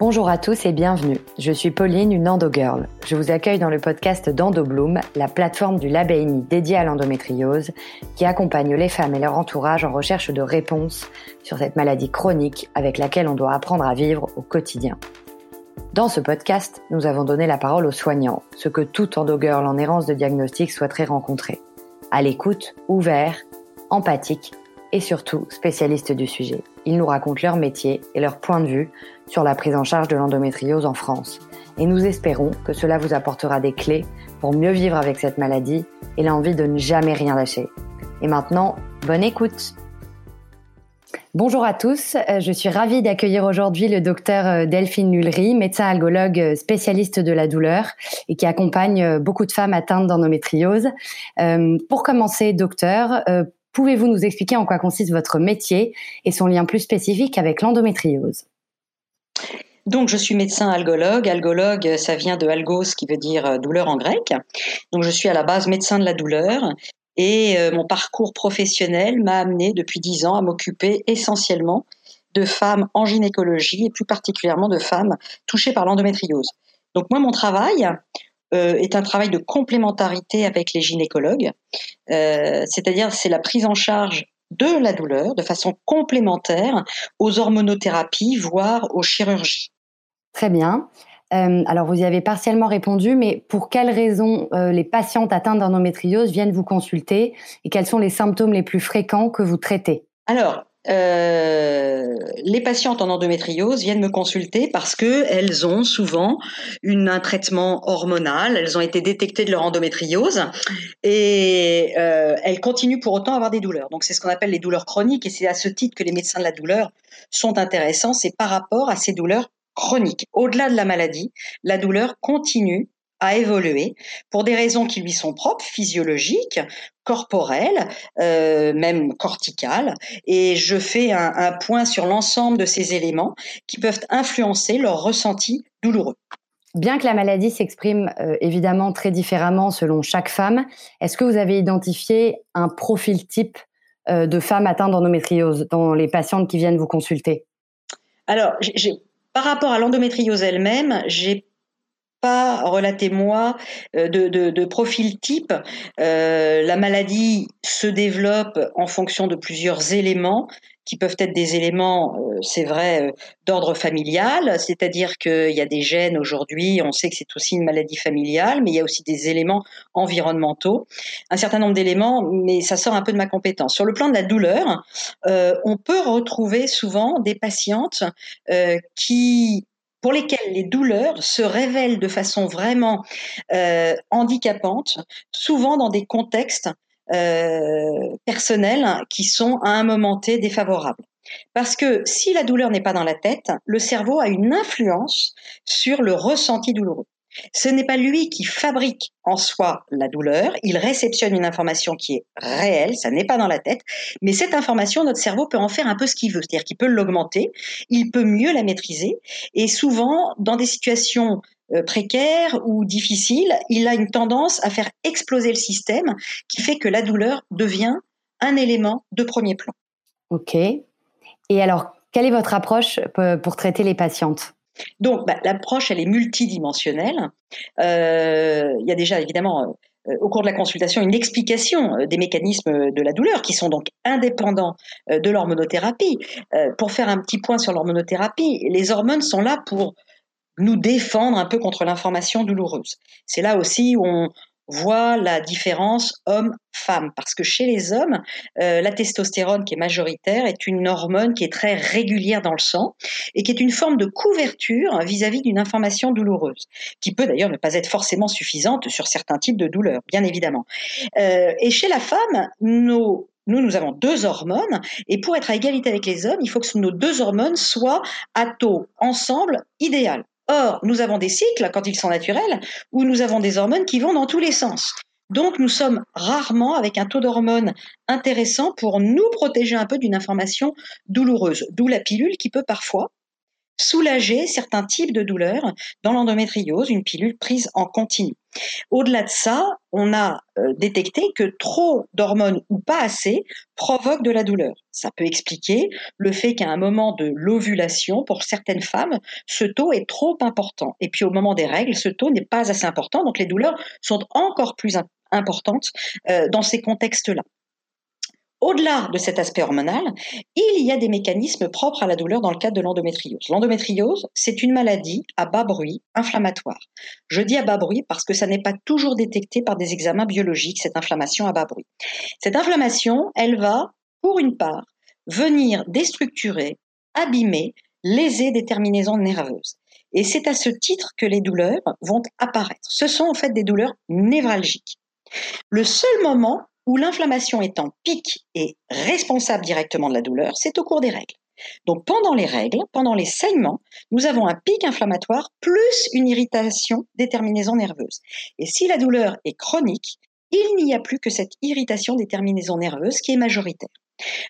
Bonjour à tous et bienvenue. Je suis Pauline, une endogirl. Je vous accueille dans le podcast d'EndoBloom, la plateforme du LabENI dédiée à l'endométriose, qui accompagne les femmes et leur entourage en recherche de réponses sur cette maladie chronique avec laquelle on doit apprendre à vivre au quotidien. Dans ce podcast, nous avons donné la parole aux soignants, ce que tout endogirl en errance de diagnostic souhaiterait rencontrer. À l'écoute, ouvert, empathique et surtout spécialistes du sujet. Ils nous racontent leur métier et leur point de vue sur la prise en charge de l'endométriose en France. Et nous espérons que cela vous apportera des clés pour mieux vivre avec cette maladie et l'envie de ne jamais rien lâcher. Et maintenant, bonne écoute Bonjour à tous, euh, je suis ravie d'accueillir aujourd'hui le docteur euh, Delphine Nullery, médecin algologue euh, spécialiste de la douleur et qui accompagne beaucoup de femmes atteintes d'endométriose. Pour commencer, docteur, Pouvez-vous nous expliquer en quoi consiste votre métier et son lien plus spécifique avec l'endométriose? Donc, je suis médecin algologue. Algologue, ça vient de algos, qui veut dire euh, douleur en grec. Donc, je suis à la base médecin de la douleur. Et euh, mon parcours professionnel m'a amené depuis dix ans à m'occuper essentiellement de femmes en gynécologie et plus particulièrement de femmes touchées par l'endométriose. Donc, moi, mon travail, euh, est un travail de complémentarité avec les gynécologues, euh, c'est-à-dire c'est la prise en charge de la douleur de façon complémentaire aux hormonothérapies, voire aux chirurgies. Très bien. Euh, alors, vous y avez partiellement répondu, mais pour quelles raisons les patientes atteintes d'endométriose viennent vous consulter et quels sont les symptômes les plus fréquents que vous traitez? Alors, euh, les patientes en endométriose viennent me consulter parce que elles ont souvent un traitement hormonal, elles ont été détectées de leur endométriose et euh, elles continuent pour autant à avoir des douleurs. Donc c'est ce qu'on appelle les douleurs chroniques et c'est à ce titre que les médecins de la douleur sont intéressants, c'est par rapport à ces douleurs chroniques. Au-delà de la maladie, la douleur continue à évoluer pour des raisons qui lui sont propres, physiologiques, corporelles, euh, même corticales. Et je fais un, point sur l'ensemble de ces éléments qui peuvent influencer leur ressenti douloureux. Bien que la maladie s'exprime euh, évidemment très différemment selon chaque femme, est-ce que vous avez identifié un profil type euh, de femme atteinte d'endométriose dans les patientes qui viennent vous consulter? Alors, par rapport à l'endométriose elle-même, j'ai pas relaté moi euh, de, de, profil type. Euh, la maladie se développe en fonction de plusieurs éléments qui peuvent être des éléments, euh, c'est vrai, d'ordre familial, c'est-à-dire qu'il y a des gènes aujourd'hui, on sait que c'est aussi une maladie familiale, mais il y a aussi des éléments environnementaux, un certain nombre d'éléments, mais ça sort un peu de ma compétence. Sur le plan de la douleur, on peut retrouver souvent des patientes qui pour lesquels les douleurs se révèlent de façon vraiment euh, handicapante, souvent dans des contextes euh, personnels qui sont à un moment T défavorables. Parce que si la douleur n'est pas dans la tête, le cerveau a une influence sur le ressenti douloureux. Ce n'est pas lui qui fabrique en soi la douleur, il réceptionne une information qui est réelle, ça n'est pas dans la tête, mais cette information, notre cerveau peut en faire un peu ce qu'il veut, c'est-à-dire qu'il peut l'augmenter, il peut mieux la maîtriser, et souvent, dans des situations euh, précaires ou difficiles, il a une tendance à faire exploser le système qui fait que la douleur devient un élément de premier plan. Ok. Et alors, quelle est votre approche pour traiter les patientes? Donc, bah, l'approche, elle est multidimensionnelle. Euh, il y a déjà, évidemment, euh, au cours de la consultation, une explication euh, des mécanismes de la douleur qui sont donc indépendants de l'hormonothérapie. pour faire un petit point sur l'hormonothérapie, les hormones sont là pour nous défendre un peu contre l'information douloureuse. C'est là aussi où on, voit la différence homme-femme. Parce que chez les hommes, euh, la testostérone qui est majoritaire est une hormone qui est très régulière dans le sang et qui est une forme de couverture vis-à-vis d'une information douloureuse, qui peut d'ailleurs ne pas être forcément suffisante sur certains types de douleurs, bien évidemment. Euh, et chez la femme, nous, nous avons deux hormones, et pour être à égalité avec les hommes, il faut que nos deux hormones soient à taux ensemble idéal. Or, nous avons des cycles, quand ils sont naturels, où nous avons des hormones qui vont dans tous les sens. Donc, nous sommes rarement avec un taux d'hormones intéressant pour nous protéger un peu d'une information douloureuse. D'où la pilule qui peut parfois soulager certains types de douleurs dans l'endométriose, une pilule prise en continu. Au-delà de ça, on a euh, détecté que trop d'hormones ou pas assez provoquent de la douleur. Ça peut expliquer le fait qu'à un moment de l'ovulation, pour certaines femmes, ce taux est trop important. Et puis au moment des règles, ce taux n'est pas assez important, donc les douleurs sont encore plus importantes euh, dans ces contextes-là. Au-delà de cet aspect hormonal, il y a des mécanismes propres à la douleur dans le cadre de l'endométriose. L'endométriose, c'est une maladie à bas bruit inflammatoire. Je dis à bas bruit parce que ça n'est pas toujours détecté par des examens biologiques, cette inflammation à bas bruit. Cette inflammation, elle va, pour une part, venir déstructurer, abîmer, léser des terminaisons nerveuses. Et c'est à ce titre que les douleurs vont apparaître. Ce sont en fait des douleurs névralgiques. Le seul moment où l'inflammation est en pic et responsable directement de la douleur, c'est au cours des règles. Donc pendant les règles, pendant les saignements, nous avons un pic inflammatoire plus une irritation des terminaisons nerveuses. Et si la douleur est chronique, il n'y a plus que cette irritation des terminaisons nerveuses qui est majoritaire.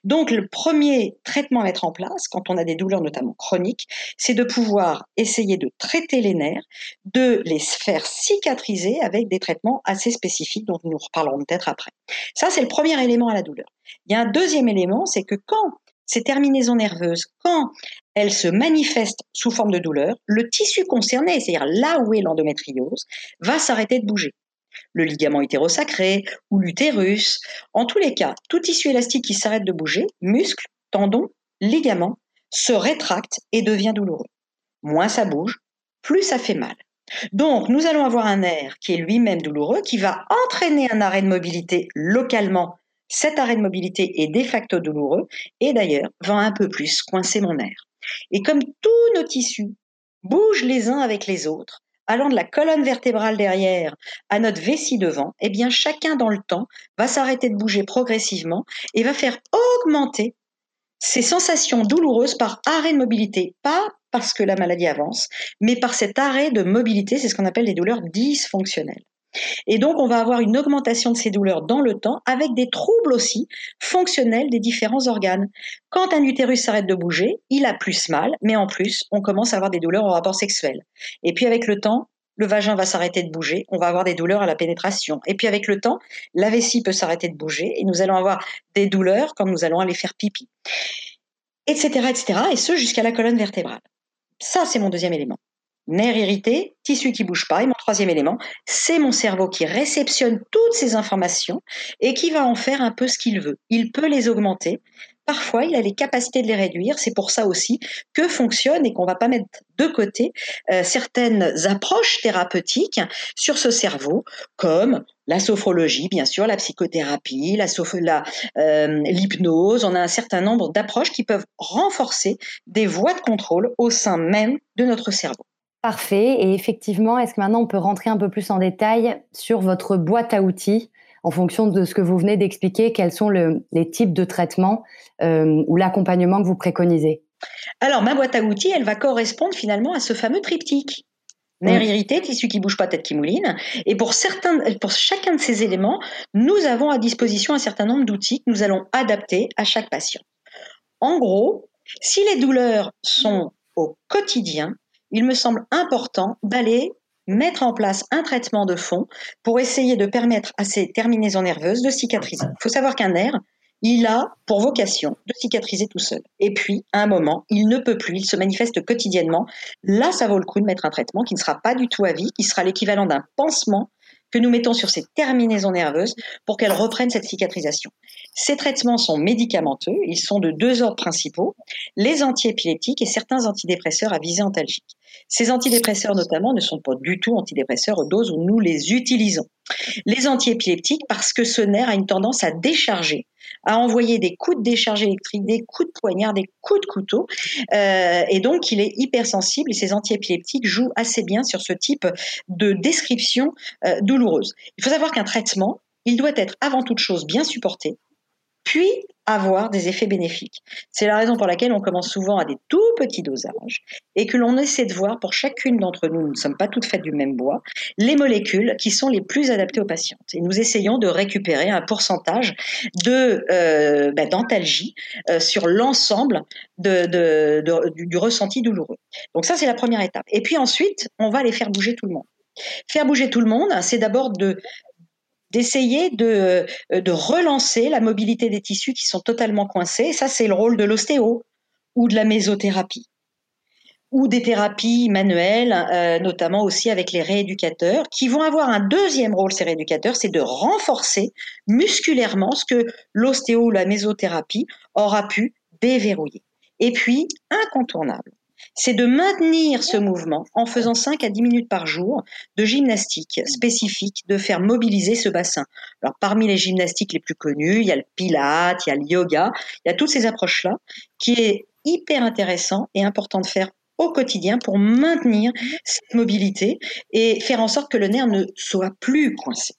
Donc le premier traitement à mettre en place, quand on a des douleurs notamment chroniques, c'est de pouvoir essayer de traiter les nerfs, de les faire cicatriser avec des traitements assez spécifiques dont nous reparlerons peut-être après. Ça, c'est le premier élément à la douleur. Il y a un deuxième élément, c'est que quand ces terminaisons nerveuses, quand elles se manifestent sous forme de douleur, le tissu concerné, c'est-à-dire là où est l'endométriose, va s'arrêter de bouger le ligament utérosacré ou l'utérus. En tous les cas, tout tissu élastique qui s'arrête de bouger, muscle, tendon, ligament, se rétracte et devient douloureux. Moins ça bouge, plus ça fait mal. Donc, nous allons avoir un nerf qui est lui-même douloureux, qui va entraîner un arrêt de mobilité localement. Cet arrêt de mobilité est de facto douloureux et d'ailleurs va un peu plus coincer mon nerf. Et comme tous nos tissus bougent les uns avec les autres, allant de la colonne vertébrale derrière à notre vessie devant, eh bien chacun dans le temps va s'arrêter de bouger progressivement et va faire augmenter ces sensations douloureuses par arrêt de mobilité, pas parce que la maladie avance, mais par cet arrêt de mobilité, c'est ce qu'on appelle les douleurs dysfonctionnelles. Et donc, on va avoir une augmentation de ces douleurs dans le temps avec des troubles aussi fonctionnels des différents organes. Quand un utérus s'arrête de bouger, il a plus mal, mais en plus, on commence à avoir des douleurs au rapport sexuel. Et puis, avec le temps, le vagin va s'arrêter de bouger, on va avoir des douleurs à la pénétration. Et puis, avec le temps, la vessie peut s'arrêter de bouger et nous allons avoir des douleurs quand nous allons aller faire pipi. Etc., etc. Et ce, jusqu'à la colonne vertébrale. Ça, c'est mon deuxième élément nerfs irrités, tissu qui bouge pas. Et mon troisième élément, c'est mon cerveau qui réceptionne toutes ces informations et qui va en faire un peu ce qu'il veut. Il peut les augmenter. Parfois, il a les capacités de les réduire. C'est pour ça aussi que fonctionne et qu'on va pas mettre de côté euh, certaines approches thérapeutiques sur ce cerveau, comme la sophrologie, bien sûr, la psychothérapie, la, la euh, l'hypnose. On a un certain nombre d'approches qui peuvent renforcer des voies de contrôle au sein même de notre cerveau. Parfait. Et effectivement, est-ce que maintenant on peut rentrer un peu plus en détail sur votre boîte à outils en fonction de ce que vous venez d'expliquer, quels sont les types de traitements euh, ou l'accompagnement que vous préconisez? Alors, ma boîte à outils, elle va correspondre finalement à ce fameux triptyque. Nerf irrité, tissu qui bouge pas, tête qui mouline. Et pour, certains, pour chacun de ces éléments, nous avons à disposition un certain nombre d'outils que nous allons adapter à chaque patient. En gros, si les douleurs sont au quotidien, il me semble important d'aller mettre en place un traitement de fond pour essayer de permettre à ces terminaisons nerveuses de cicatriser. Il faut savoir qu'un nerf, il a pour vocation de cicatriser tout seul. Et puis, à un moment, il ne peut plus, il se manifeste quotidiennement. Là, ça vaut le coup de mettre un traitement qui ne sera pas du tout à vie, qui sera l'équivalent d'un pansement que nous mettons sur ces terminaisons nerveuses pour qu'elles reprennent cette cicatrisation. Ces traitements sont médicamenteux, ils sont de deux ordres principaux, les antiépileptiques et certains antidépresseurs à visée antalgique. Ces antidépresseurs notamment ne sont pas du tout antidépresseurs aux doses où nous les utilisons. Les antiépileptiques parce que ce nerf a une tendance à décharger à envoyer des coups de décharge électrique, des coups de poignard, des coups de couteau. Euh, et donc, il est hypersensible et ces antiépileptiques jouent assez bien sur ce type de description euh, douloureuse. Il faut savoir qu'un traitement, il doit être avant toute chose bien supporté, puis avoir des effets bénéfiques. C'est la raison pour laquelle on commence souvent à des tout petits dosages et que l'on essaie de voir pour chacune d'entre nous, nous ne sommes pas toutes faites du même bois, les molécules qui sont les plus adaptées aux patientes. Et nous essayons de récupérer un pourcentage de euh, bah, d'antalgie euh, sur l'ensemble du, ressenti douloureux. Donc ça, c'est la première étape. Et puis ensuite, on va les faire bouger tout le monde. Faire bouger tout le monde, c'est d'abord de d'essayer de, euh, de relancer la mobilité des tissus qui sont totalement coincés. ça, c'est le rôle de l'ostéo ou de la mésothérapie ou des thérapies manuelles, euh, notamment aussi avec les rééducateurs, qui vont avoir un deuxième rôle, ces rééducateurs, c'est de renforcer musculairement ce que l'ostéo ou la mésothérapie aura pu déverrouiller. Et puis, incontournable, c'est de maintenir ce mouvement en faisant 5 à 10 minutes par jour de gymnastique spécifique, de faire mobiliser ce bassin. Alors parmi les gymnastiques les plus connues, il y a le pilate, il y a le yoga, il y a toutes ces approches-là qui est hyper intéressant et important de faire au quotidien pour maintenir cette mobilité et faire en sorte que le nerf ne soit plus coincé.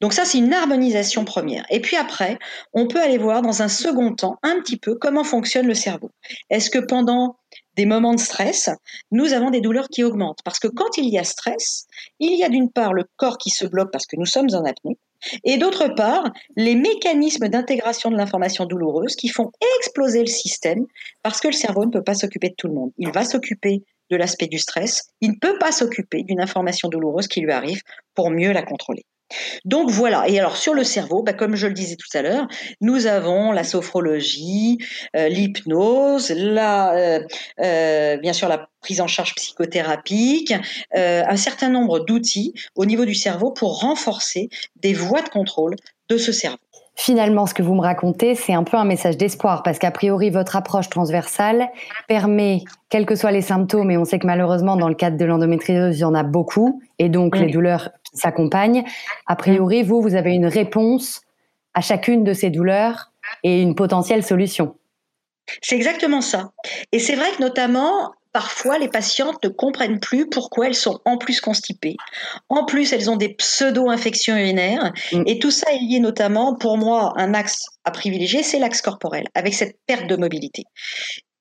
Donc ça, c'est une harmonisation première. Et puis après, on peut aller voir dans un second temps un petit peu comment fonctionne le cerveau. Est-ce que pendant des moments de stress, nous avons des douleurs qui augmentent. Parce que quand il y a stress, il y a d'une part le corps qui se bloque parce que nous sommes en apnée, et d'autre part, les mécanismes d'intégration de l'information douloureuse qui font exploser le système parce que le cerveau ne peut pas s'occuper de tout le monde. Il va s'occuper de l'aspect du stress, il ne peut pas s'occuper d'une information douloureuse qui lui arrive pour mieux la contrôler. Donc voilà. Et alors sur le cerveau, bah, comme je le disais tout à l'heure, nous avons la sophrologie, euh, l'hypnose, la, euh, euh, bien sûr la prise en charge psychothérapique, un certain nombre d'outils au niveau du cerveau pour renforcer des voies de contrôle de ce cerveau. Finalement, ce que vous me racontez, c'est un peu un message d'espoir parce qu'a priori, votre approche transversale permet, quels que soient les symptômes, et on sait que malheureusement, dans le cadre de l'endométriose, il y en a beaucoup, et donc les douleurs s'accompagnent. A priori, vous, vous avez une réponse à chacune de ces douleurs et une potentielle solution. C'est exactement ça. Et c'est vrai que notamment, parfois les patientes ne comprennent plus pourquoi elles sont en plus constipées. En plus, elles ont des pseudo-infections urinaires. Mm. Et tout ça est lié notamment, pour moi, un axe à privilégier, c'est l'axe corporel, avec cette perte de mobilité.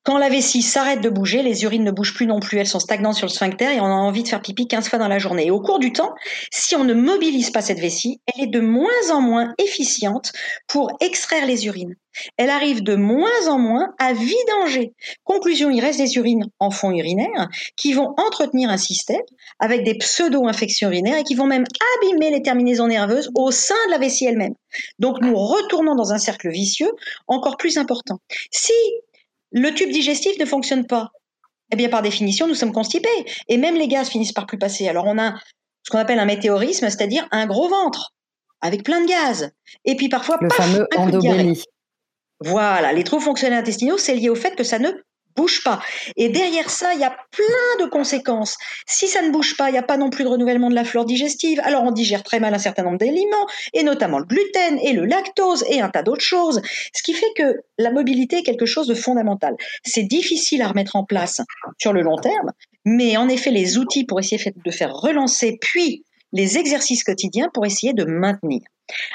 Quand la vessie s'arrête de bouger, les urines ne bougent plus non plus, elles sont stagnantes sur le sphincter et on a envie de faire pipi 15 fois dans la journée. Et au cours du temps, si on ne mobilise pas cette vessie, elle est de moins en moins efficiente pour extraire les urines. Elle arrive de moins en moins à vidanger. Conclusion, il reste des urines en fond urinaire qui vont entretenir un système avec des pseudo-infections urinaires et qui vont même abîmer les terminaisons nerveuses au sein de la vessie elle-même. Donc nous retournons dans un cercle vicieux encore plus important. Si le tube digestif ne fonctionne pas. Eh bien, par définition, nous sommes constipés. Et même les gaz finissent par plus passer. Alors, on a ce qu'on appelle un météorisme, c'est-à-dire un gros ventre, avec plein de gaz. Et puis parfois, le fameux endobélie. Voilà, les troubles fonctionnels intestinaux, c'est lié au fait que ça ne bouge pas. Et derrière ça, il y a plein de conséquences. Si ça ne bouge pas, il n'y a pas non plus de renouvellement de la flore digestive. Alors on digère très mal un certain nombre d'aliments, et notamment le gluten et le lactose et un tas d'autres choses. Ce qui fait que la mobilité est quelque chose de fondamental. C'est difficile à remettre en place sur le long terme, mais en effet, les outils pour essayer de faire relancer, puis les exercices quotidiens pour essayer de maintenir.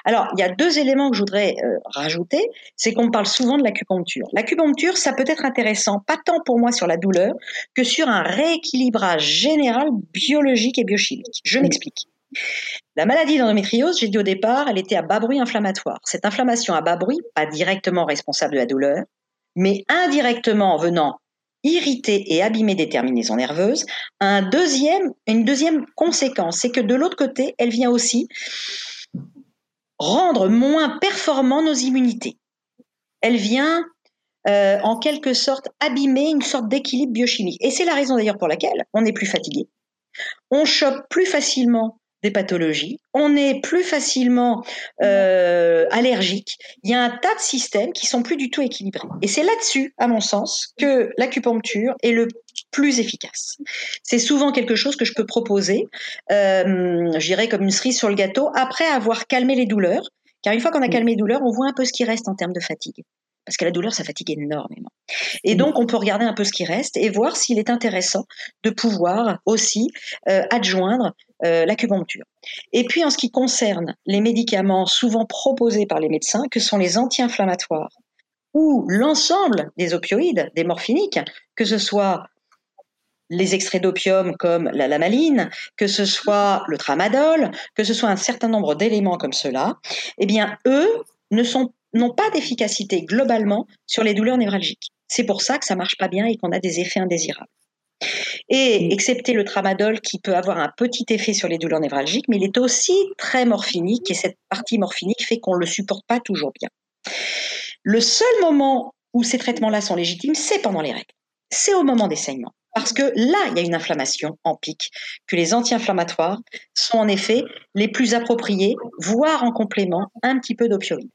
Alors, il y a deux éléments que je voudrais euh, rajouter, c'est qu'on parle souvent de l'acupuncture. L'acupuncture, ça peut être intéressant, pas tant pour moi sur la douleur, que sur un rééquilibrage général biologique et biochimique. Je m'explique. La maladie d'endométriose, j'ai dit au départ, elle était à bas bruit inflammatoire. Cette inflammation à bas bruit, pas directement responsable de la douleur, mais indirectement en venant irriter et abîmer des terminaisons nerveuses, une deuxième conséquence, c'est que de l'autre côté, elle vient aussi rendre moins performants nos immunités. Elle vient euh, en quelque sorte abîmer une sorte d'équilibre biochimique. Et c'est la raison d'ailleurs pour laquelle on est plus fatigué. On chope plus facilement des pathologies, on est plus facilement euh, allergique. Il y a un tas de systèmes qui sont plus du tout équilibrés. Et c'est là-dessus, à mon sens, que l'acupuncture est le plus efficace. C'est souvent quelque chose que je peux proposer, euh, je comme une cerise sur le gâteau, après avoir calmé les douleurs. Car une fois qu'on a calmé les douleurs, on voit un peu ce qui reste en termes de fatigue parce que la douleur, ça fatigue énormément. Et donc, on peut regarder un peu ce qui reste et voir s'il est intéressant de pouvoir aussi euh, adjoindre euh, l'acupuncture. Et puis, en ce qui concerne les médicaments souvent proposés par les médecins, que sont les anti-inflammatoires ou l'ensemble des opioïdes, des morphiniques, que ce soit les extraits d'opium comme la lamaline, que ce soit le tramadol, que ce soit un certain nombre d'éléments comme cela, eh bien, eux ne sont n'ont pas d'efficacité globalement sur les douleurs névralgiques. C'est pour ça que ça marche pas bien et qu'on a des effets indésirables. Et mm. excepté le tramadol qui peut avoir un petit effet sur les douleurs névralgiques, mais il est aussi très morphinique et cette partie morphinique fait qu'on ne le supporte pas toujours bien. Le seul moment où ces traitements-là sont légitimes, c'est pendant les règles. C'est au moment des saignements. Parce que là, il y a une inflammation en pic, que les anti-inflammatoires sont en effet les plus appropriés, voire en complément un petit peu d'opioïdes.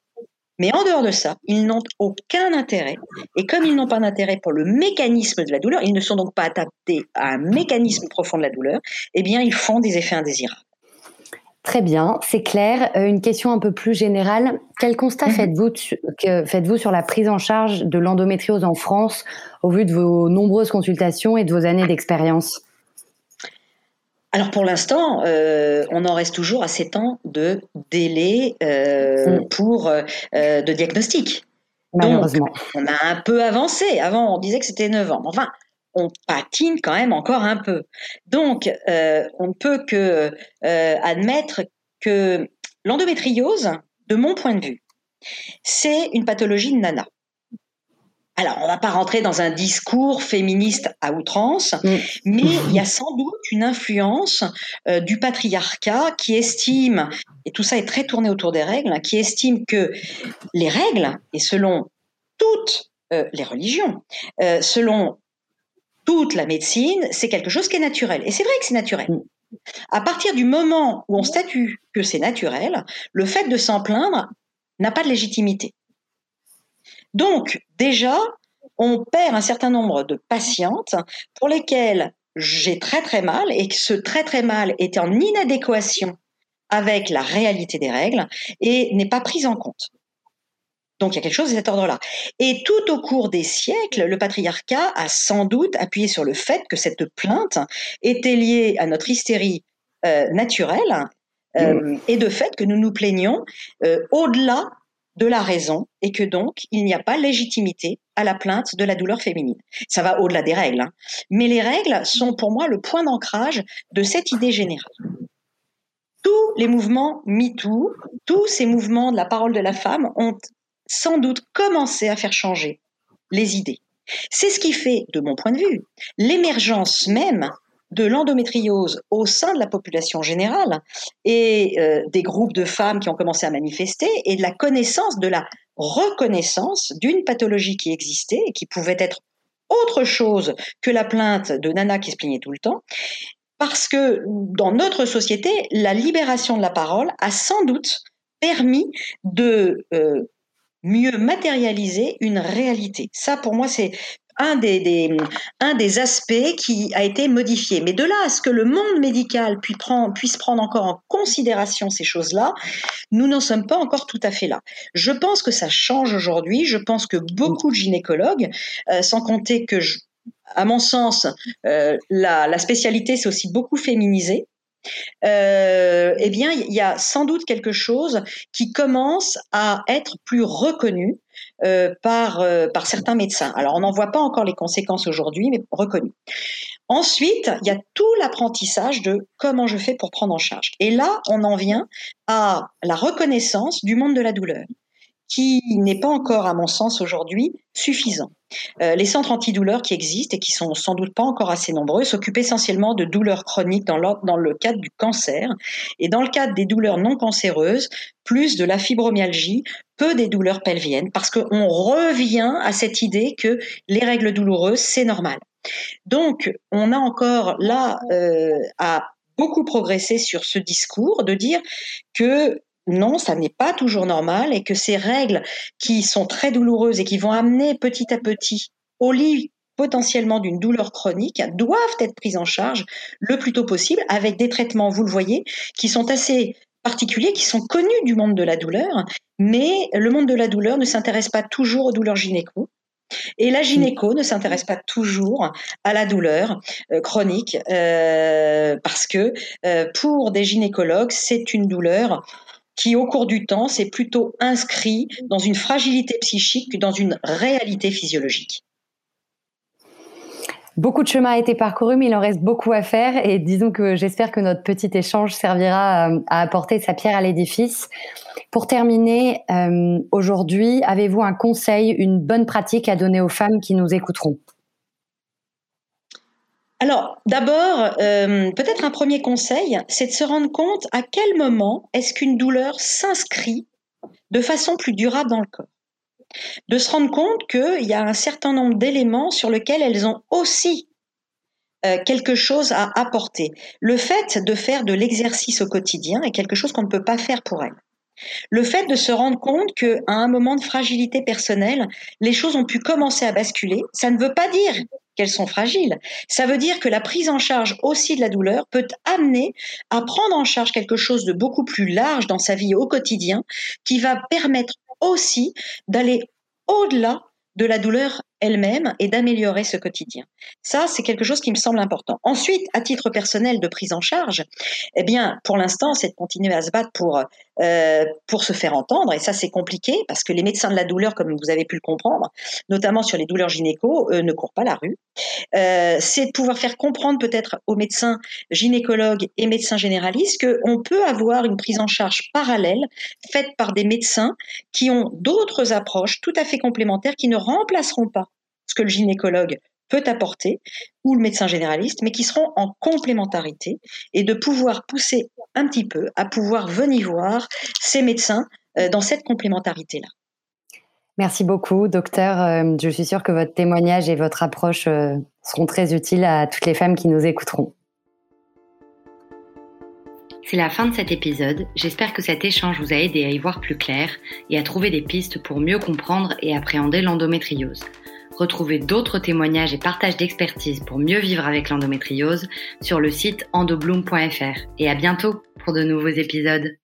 Mais en dehors de ça, ils n'ont aucun intérêt. Et comme ils n'ont pas d'intérêt pour le mécanisme de la douleur, ils ne sont donc pas adaptés à un mécanisme profond de la douleur, eh bien, ils font des effets indésirables. Très bien, c'est clair. Euh, une question un peu plus générale. Quel constat mhm. faites-vous faites sur la prise en charge de l'endométriose en France au vu de vos nombreuses consultations et de vos années d'expérience? Alors pour l'instant, euh, on en reste toujours à 7 ans de délai euh, mm. pour de diagnostic. Malheureusement. on a un peu avancé. Avant, on disait que c'était 9 ans. Enfin, on patine quand même encore un peu. Donc, euh, on ne peut que euh, admettre que l'endométriose, de mon point de vue, c'est une pathologie de nana. Alors, on ne va pas rentrer dans un discours féministe à outrance, mm. mais il y a sans doute une influence euh, du patriarcat qui estime, et tout ça est très tourné autour des règles, hein, qui estime que les règles, et selon toutes les religions, selon toute la médecine, c'est quelque chose qui est naturel. Et c'est vrai que c'est naturel. Mm. À partir du moment où on statue que c'est naturel, le fait de s'en plaindre n'a pas de légitimité. Donc, déjà, on perd un certain nombre de patientes pour lesquelles j'ai très très mal et que ce très très mal est en inadéquation avec la réalité des règles et n'est pas prise en compte. Donc il y a quelque chose de cet ordre-là. Et tout au cours des siècles, le patriarcat a sans doute appuyé sur le fait que cette plainte était liée à notre hystérie euh, naturelle euh, mmh. et de fait que nous nous plaignons euh, au-delà de la raison et que donc il n'y a pas légitimité à la plainte de la douleur féminine. Ça va au-delà des règles, hein. mais les règles sont pour moi le point d'ancrage de cette idée générale tous les mouvements MeToo, tous ces mouvements de la parole de la femme ont sans doute commencer à faire changer les idées. C'est ce qui fait, de mon point de vue, l'émergence même de l'endométriose au sein de la population générale et euh, des groupes de femmes qui ont commencé à manifester et de la connaissance, de la reconnaissance d'une pathologie qui existait et qui pouvait être autre chose que la plainte de Nana qui se plaignait tout le temps. Parce que dans notre société, la libération de la parole a sans doute permis de euh, mieux matérialiser une réalité. Ça, pour moi, c'est un des, aspects qui a été modifié. Mais de là à ce que le monde médical puisse prendre, encore en considération ces choses-là, nous n'en sommes pas encore tout à fait là. Je pense que ça change aujourd'hui. Je pense que beaucoup de gynécologues, euh, sans compter que, à mon sens, euh, la, la spécialité s'est aussi beaucoup féminisée euh, eh bien, il y a sans doute quelque chose qui commence à être plus reconnu euh, par, euh, par certains médecins. Alors, on n'en voit pas encore les conséquences aujourd'hui, mais reconnu. Ensuite, il y a tout l'apprentissage de comment je fais pour prendre en charge. Et là, on en vient à la reconnaissance du monde de la douleur qui n'est pas encore, à mon sens, aujourd'hui suffisant. Euh, les centres antidouleurs qui existent et qui sont sans doute pas encore assez nombreux s'occupent essentiellement de douleurs chroniques dans dans le cadre du cancer et dans le cadre des douleurs non cancéreuses, plus de la fibromyalgie, peu des douleurs pelviennes, parce qu'on revient à cette idée que les règles douloureuses, c'est normal. Donc, on a encore là euh, à beaucoup progresser sur ce discours de dire que non, ça n'est pas toujours normal et que ces règles qui sont très douloureuses et qui vont amener petit à petit au lit potentiellement d'une douleur chronique doivent être prises en charge le plus tôt possible avec des traitements, vous le voyez, qui sont assez particuliers, qui sont connus du monde de la douleur, mais le monde de la douleur ne s'intéresse pas toujours aux douleurs gynéco. Et la gynéco ne s'intéresse pas toujours à la douleur euh, chronique euh, parce que euh, pour des gynécologues, c'est une douleur qui, au cours du temps, s'est plutôt inscrit dans une fragilité psychique que dans une réalité physiologique. Beaucoup de chemin a été parcouru, mais il en reste beaucoup à faire. Et disons que j'espère que notre petit échange servira euh, à apporter sa pierre à l'édifice. Pour terminer, euh, aujourd'hui, avez-vous un conseil, une bonne pratique à donner aux femmes qui nous écouteront? Alors, d'abord, euh, peut-être un premier conseil, c'est de se rendre compte à quel moment est-ce qu'une douleur s'inscrit de façon plus durable dans le corps de se rendre compte qu'il y a un certain nombre d'éléments sur lesquels elles ont aussi euh, quelque chose à apporter. Le fait de faire de l'exercice au quotidien est quelque chose qu'on ne peut pas faire pour elles. Le fait de se rendre compte qu'à un moment de fragilité personnelle, les choses ont pu commencer à basculer, ça ne veut pas dire qu'elles sont fragiles. Ça veut dire que la prise en charge aussi de la douleur peut amener à prendre en charge quelque chose de beaucoup plus large dans sa vie au quotidien qui va permettre aussi d'aller au-delà de la douleur elle-même et d'améliorer ce quotidien. Ça, c'est quelque chose qui me semble important. Ensuite, à titre personnel de prise en charge, eh bien, pour l'instant, c'est de continuer à se battre pour euh, pour se faire entendre. Et ça, c'est compliqué parce que les médecins de la douleur, comme vous avez pu le comprendre, notamment sur les douleurs gynéco, ne courent pas la rue. Euh, c'est de pouvoir faire comprendre peut-être aux médecins gynécologues et médecins généralistes qu'on peut avoir une prise en charge parallèle faite par des médecins qui ont d'autres approches tout à fait complémentaires qui ne remplaceront pas ce que le gynécologue peut apporter, ou le médecin généraliste, mais qui seront en complémentarité, et de pouvoir pousser un petit peu à pouvoir venir voir ces médecins euh, dans cette complémentarité-là. Merci beaucoup, docteur. Euh, je suis sûre que votre témoignage et votre approche euh, seront très utiles à toutes les femmes qui nous écouteront. C'est la fin de cet épisode. J'espère que cet échange vous a aidé à y voir plus clair et à trouver des pistes pour mieux comprendre et appréhender l'endométriose. Retrouvez d'autres témoignages et partages d'expertise pour mieux vivre avec l'endométriose sur le site endobloom.fr. Et à bientôt pour de nouveaux épisodes.